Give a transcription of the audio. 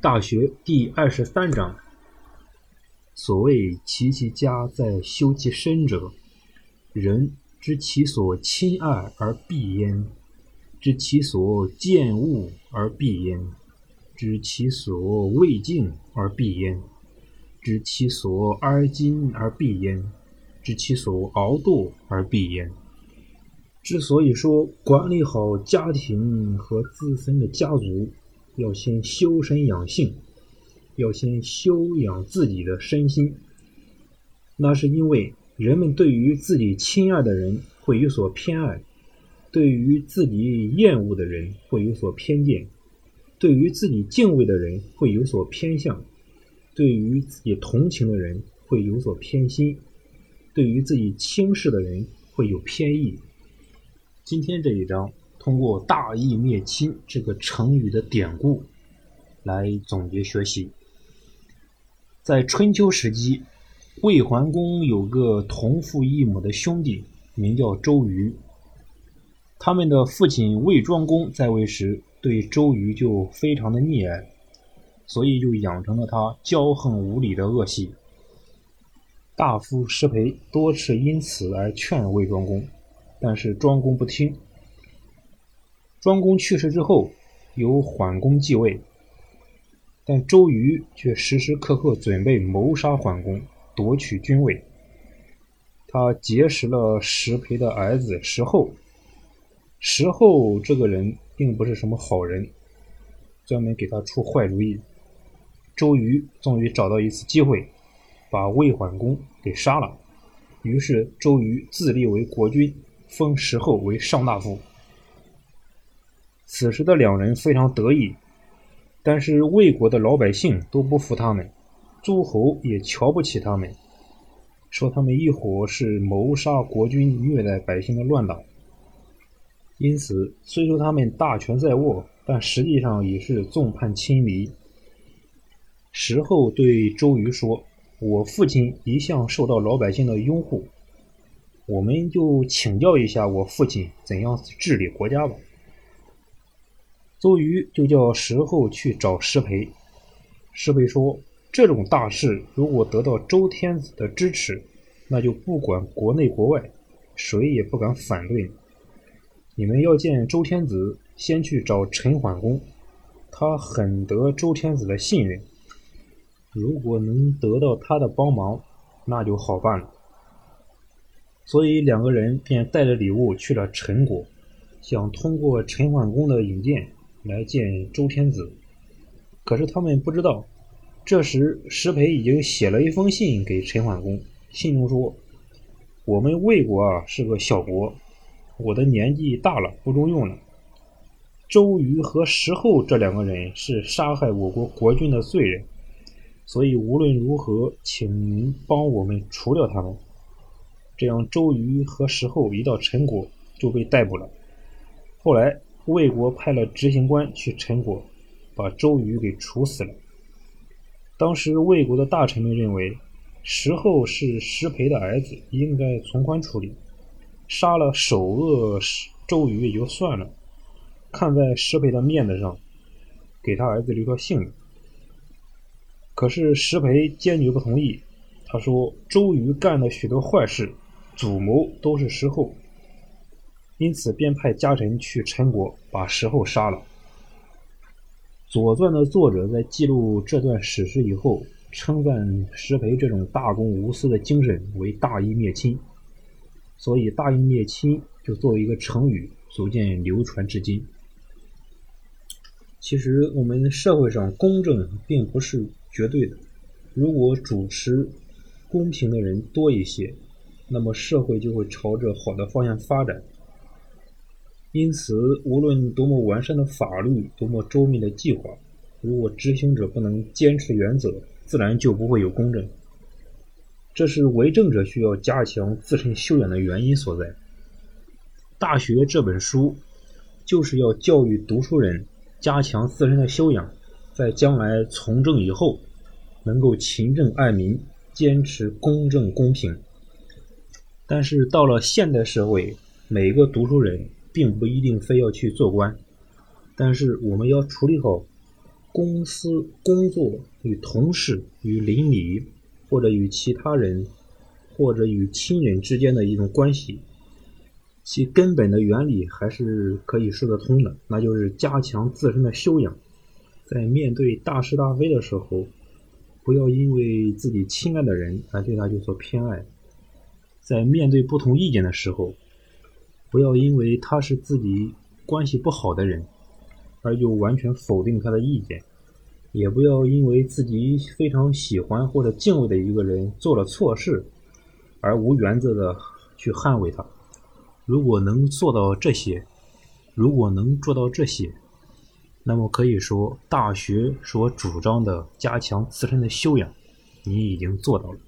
大学第二十三章：所谓齐其家在修其身者，人知其所亲爱而避焉，知其所见恶而避焉，知其所畏敬而避焉，知其所哀矜而避焉，知其所傲惰而避焉。之所以说管理好家庭和自身的家族，要先修身养性，要先修养自己的身心，那是因为人们对于自己亲爱的人会有所偏爱，对于自己厌恶的人会有所偏见，对于自己敬畏的人会有所偏向，对于自己同情的人会有所偏心，对于自己轻视的人会有偏义。今天这一章通过“大义灭亲”这个成语的典故来总结学习。在春秋时期，魏桓公有个同父异母的兄弟，名叫周瑜。他们的父亲魏庄公在位时，对周瑜就非常的溺爱，所以就养成了他骄横无礼的恶习。大夫石培多次因此而劝魏庄公。但是庄公不听。庄公去世之后，由桓公继位，但周瑜却时时刻刻准备谋杀桓公，夺取君位。他结识了石培的儿子石厚。石厚这个人并不是什么好人，专门给他出坏主意。周瑜终于找到一次机会，把魏桓公给杀了。于是周瑜自立为国君。封石厚为上大夫。此时的两人非常得意，但是魏国的老百姓都不服他们，诸侯也瞧不起他们，说他们一伙是谋杀国君、虐待百姓的乱党。因此，虽说他们大权在握，但实际上也是众叛亲离。石厚对周瑜说：“我父亲一向受到老百姓的拥护。”我们就请教一下我父亲怎样治理国家吧。周瑜就叫石厚去找石培。石培说：“这种大事如果得到周天子的支持，那就不管国内国外，谁也不敢反对。你们要见周天子，先去找陈桓公，他很得周天子的信任。如果能得到他的帮忙，那就好办了。”所以两个人便带着礼物去了陈国，想通过陈桓公的引荐来见周天子。可是他们不知道，这时石培已经写了一封信给陈桓公，信中说：“我们魏国啊是个小国，我的年纪大了不中用了。周瑜和石厚这两个人是杀害我国国君的罪人，所以无论如何，请您帮我们除掉他们。”这样，周瑜和石厚一到陈国就被逮捕了。后来，魏国派了执行官去陈国，把周瑜给处死了。当时，魏国的大臣们认为，石厚是石培的儿子，应该从宽处理，杀了首恶周瑜也就算了，看在石培的面子上，给他儿子留条性命。可是石培坚决不同意，他说：“周瑜干了许多坏事。”主谋都是石厚，因此便派家臣去陈国把石厚杀了。《左传》的作者在记录这段史实以后，称赞石培这种大公无私的精神为“大义灭亲”，所以“大义灭亲”就作为一个成语，逐渐流传至今。其实，我们社会上公正并不是绝对的，如果主持公平的人多一些。那么社会就会朝着好的方向发展。因此，无论多么完善的法律，多么周密的计划，如果执行者不能坚持原则，自然就不会有公正。这是为政者需要加强自身修养的原因所在。《大学》这本书就是要教育读书人加强自身的修养，在将来从政以后，能够勤政爱民，坚持公正公平。但是到了现代社会，每个读书人并不一定非要去做官，但是我们要处理好公司、工作与同事、与邻里，或者与其他人，或者与亲人之间的一种关系，其根本的原理还是可以说得通的，那就是加强自身的修养。在面对大是大非的时候，不要因为自己亲爱的人而对他有所偏爱；在面对不同意见的时候，不要因为他是自己关系不好的人，而就完全否定他的意见；也不要因为自己非常喜欢或者敬畏的一个人做了错事，而无原则的去捍卫他。如果能做到这些，如果能做到这些，那么可以说，大学所主张的加强自身的修养，你已经做到了。